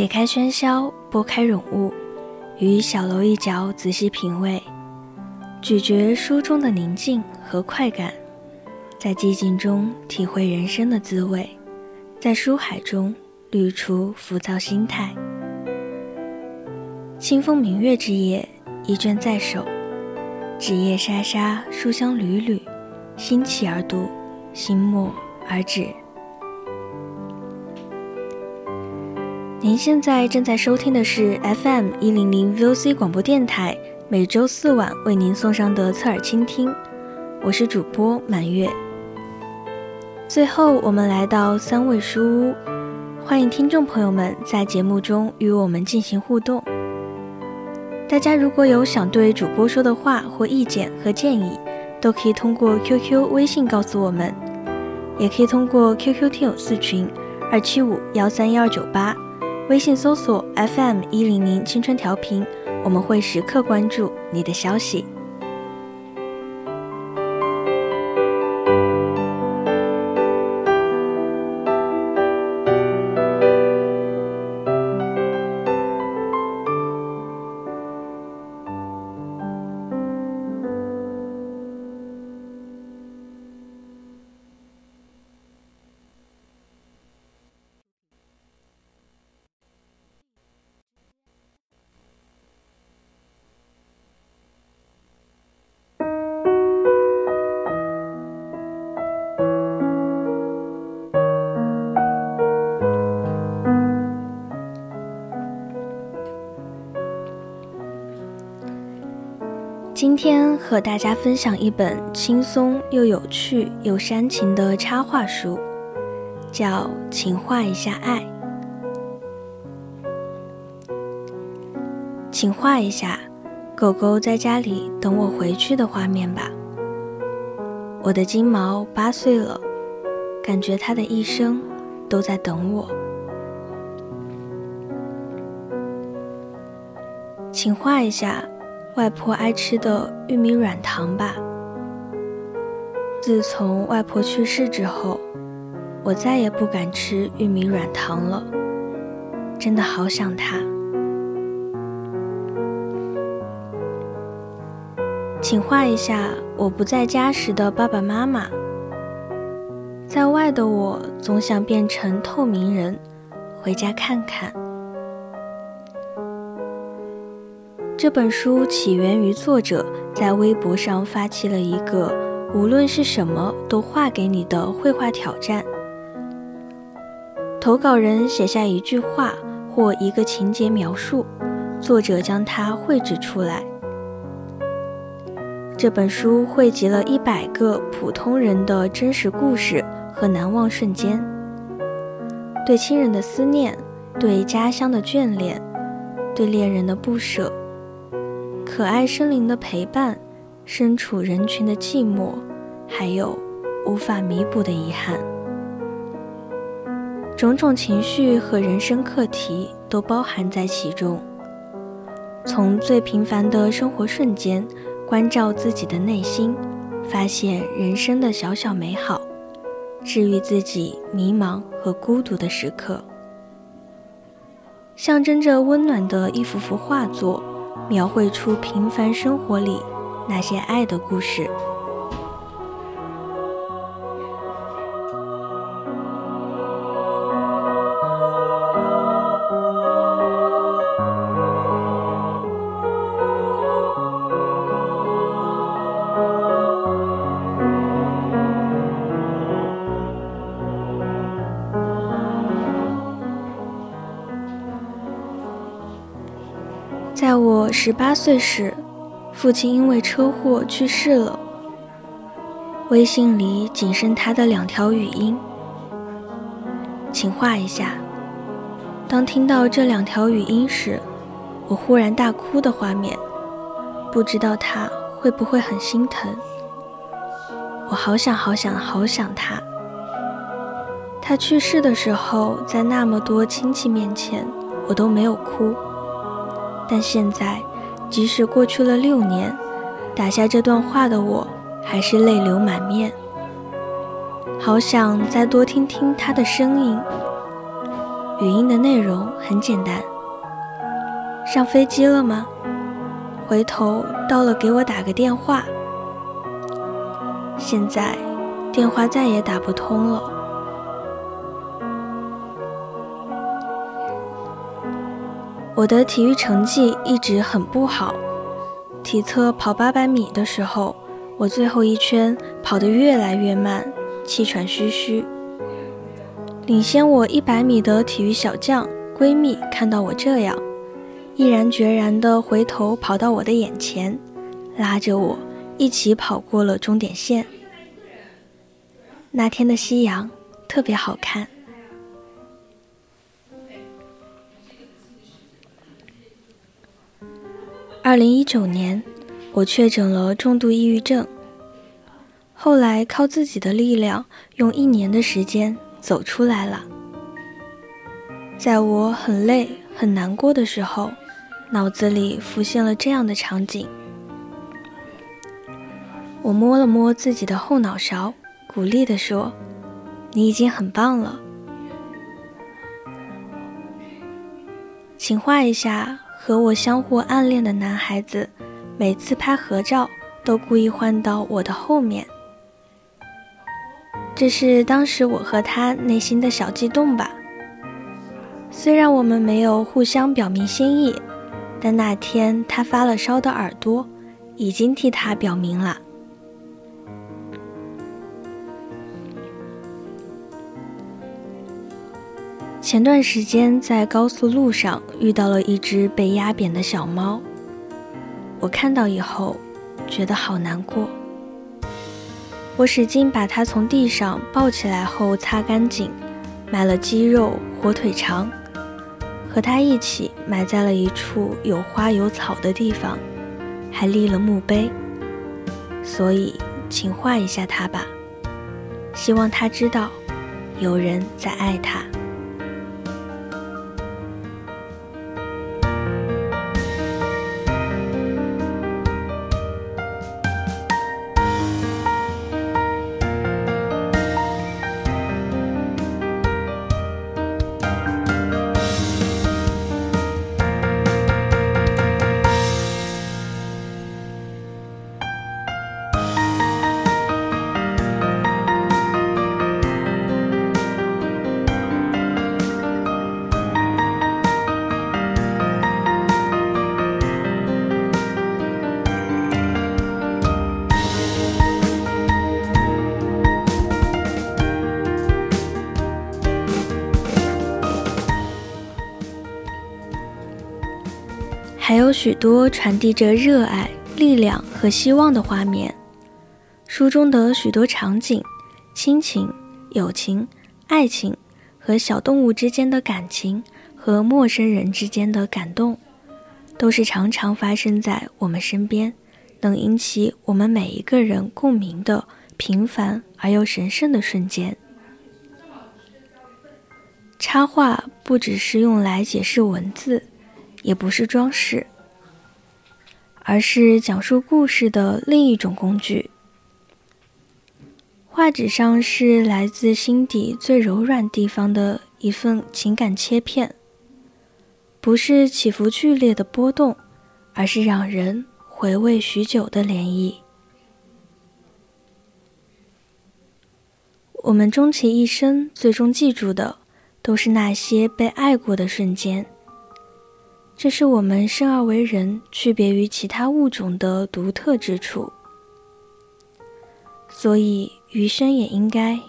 撇开喧嚣，拨开冗物，于小楼一角仔细品味，咀嚼书中的宁静和快感，在寂静中体会人生的滋味，在书海中滤除浮躁心态。清风明月之夜，一卷在手，纸页沙沙，书香缕缕，心起而读，心默而止。您现在正在收听的是 FM 一零零 VOC 广播电台，每周四晚为您送上的侧耳倾听，我是主播满月。最后，我们来到三味书屋，欢迎听众朋友们在节目中与我们进行互动。大家如果有想对主播说的话或意见和建议，都可以通过 QQ、微信告诉我们，也可以通过 QQ 听友四群二七五幺三幺二九八。微信搜索 FM 一零零青春调频，我们会时刻关注你的消息。今天和大家分享一本轻松又有趣又煽情的插画书，叫《请画一下爱》。请画一下狗狗在家里等我回去的画面吧。我的金毛八岁了，感觉它的一生都在等我。请画一下。外婆爱吃的玉米软糖吧。自从外婆去世之后，我再也不敢吃玉米软糖了，真的好想她。请画一下我不在家时的爸爸妈妈。在外的我总想变成透明人，回家看看。这本书起源于作者在微博上发起了一个“无论是什么都画给你”的绘画挑战。投稿人写下一句话或一个情节描述，作者将它绘制出来。这本书汇集了一百个普通人的真实故事和难忘瞬间，对亲人的思念，对家乡的眷恋，对恋人的不舍。可爱生灵的陪伴，身处人群的寂寞，还有无法弥补的遗憾，种种情绪和人生课题都包含在其中。从最平凡的生活瞬间，关照自己的内心，发现人生的小小美好，治愈自己迷茫和孤独的时刻，象征着温暖的一幅幅画作。描绘出平凡生活里那些爱的故事。在我十八岁时，父亲因为车祸去世了。微信里仅剩他的两条语音，请画一下。当听到这两条语音时，我忽然大哭的画面，不知道他会不会很心疼。我好想好想好想他。他去世的时候，在那么多亲戚面前，我都没有哭。但现在，即使过去了六年，打下这段话的我，还是泪流满面。好想再多听听他的声音。语音的内容很简单：上飞机了吗？回头到了给我打个电话。现在电话再也打不通了。我的体育成绩一直很不好，体测跑八百米的时候，我最后一圈跑得越来越慢，气喘吁吁。领先我一百米的体育小将闺蜜看到我这样，毅然决然地回头跑到我的眼前，拉着我一起跑过了终点线。那天的夕阳特别好看。二零一九年，我确诊了重度抑郁症，后来靠自己的力量，用一年的时间。走出来了。在我很累、很难过的时候，脑子里浮现了这样的场景。我摸了摸自己的后脑勺，鼓励地说：“你已经很棒了。”请画一下和我相互暗恋的男孩子，每次拍合照都故意换到我的后面。这是当时我和他内心的小激动吧。虽然我们没有互相表明心意，但那天他发了烧的耳朵，已经替他表明了。前段时间在高速路上遇到了一只被压扁的小猫，我看到以后觉得好难过。我使劲把它从地上抱起来后擦干净，买了鸡肉、火腿肠，和它一起埋在了一处有花有草的地方，还立了墓碑。所以，请画一下它吧，希望它知道有人在爱它。许多传递着热爱、力量和希望的画面。书中的许多场景、亲情、友情、爱情和小动物之间的感情，和陌生人之间的感动，都是常常发生在我们身边，能引起我们每一个人共鸣的平凡而又神圣的瞬间。插画不只是用来解释文字。也不是装饰，而是讲述故事的另一种工具。画纸上是来自心底最柔软地方的一份情感切片，不是起伏剧烈的波动，而是让人回味许久的涟漪。我们终其一生，最终记住的，都是那些被爱过的瞬间。这是我们生而为人区别于其他物种的独特之处，所以余生也应该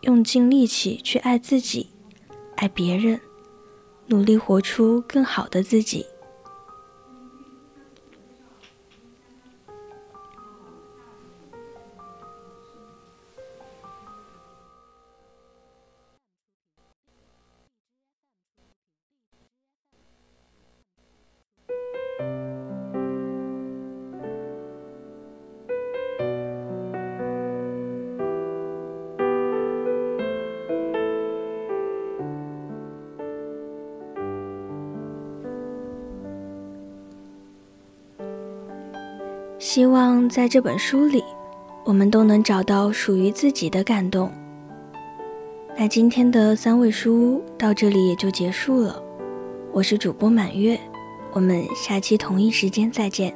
用尽力气去爱自己，爱别人，努力活出更好的自己。希望在这本书里，我们都能找到属于自己的感动。那今天的三味书屋到这里也就结束了，我是主播满月，我们下期同一时间再见。